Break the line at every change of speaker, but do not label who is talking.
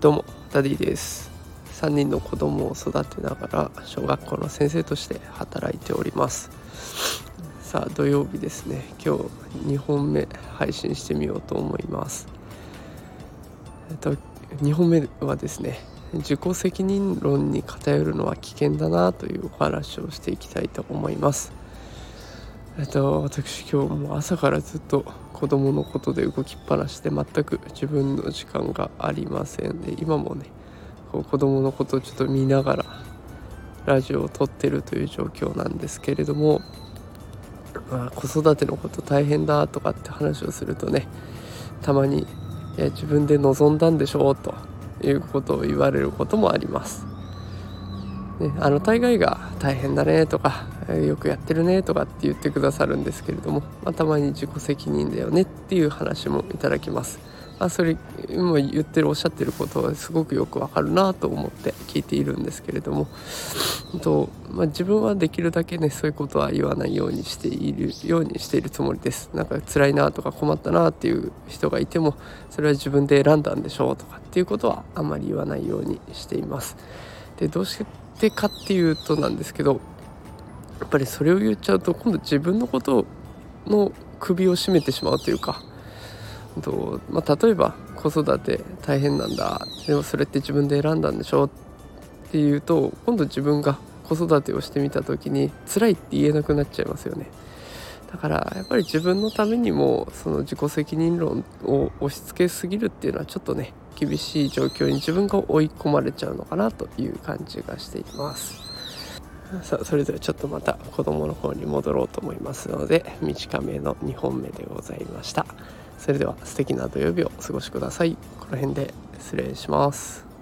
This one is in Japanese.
どうもダディです。3人の子供を育てながら小学校の先生として働いております。さあ土曜日ですね。今日2本目配信してみようと思います。えっと2本目はですね自己責任論に偏るのは危険だなというお話をしていきたいと思います。えっと私今日も朝からずっと子供のことで動きっぱなしで全く自分の時間がありませんで今もねこう子供のことをちょっと見ながらラジオを撮ってるという状況なんですけれども、まあ、子育てのこと大変だとかって話をするとねたまに「いや自分で望んだんでしょ」うということを言われることもあります。ね、あの大概が大変だねとかよくやってるねとかって言ってくださるんですけれども、まあ、たまに自己責任だよねっていう話もいただきます。あそれ今言ってるおっしゃってることはすごくよくわかるなと思って聞いているんですけれどもと、まあ、自分はできるだけねそういうことは言わないようにしているようにしているつもりですなんか辛いなとか困ったなっていう人がいてもそれは自分で選んだんでしょうとかっていうことはあんまり言わないようにしていますでどうしてかっていうとなんですけどやっぱりそれを言っちゃうと今度自分のことの首を絞めてしまうというかとまあ、例えば子育て大変なんだ。でもそれって自分で選んだんでしょっていうと今度自分が子育てをしてみた時に辛いって言えなくなっちゃいますよね。だからやっぱり自分のためにもその自己責任論を押し付けすぎるっていうのはちょっとね厳しい状況に自分が追い込まれちゃうのかなという感じがしています。さあそれではちょっとまた子供の方に戻ろうと思いますので短めの2本目でございました。それでは素敵な土曜日をお過ごしください。この辺で失礼します。